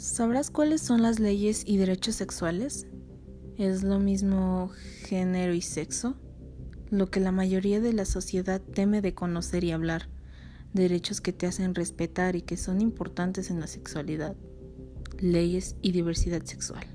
¿Sabrás cuáles son las leyes y derechos sexuales? ¿Es lo mismo género y sexo? Lo que la mayoría de la sociedad teme de conocer y hablar, derechos que te hacen respetar y que son importantes en la sexualidad, leyes y diversidad sexual.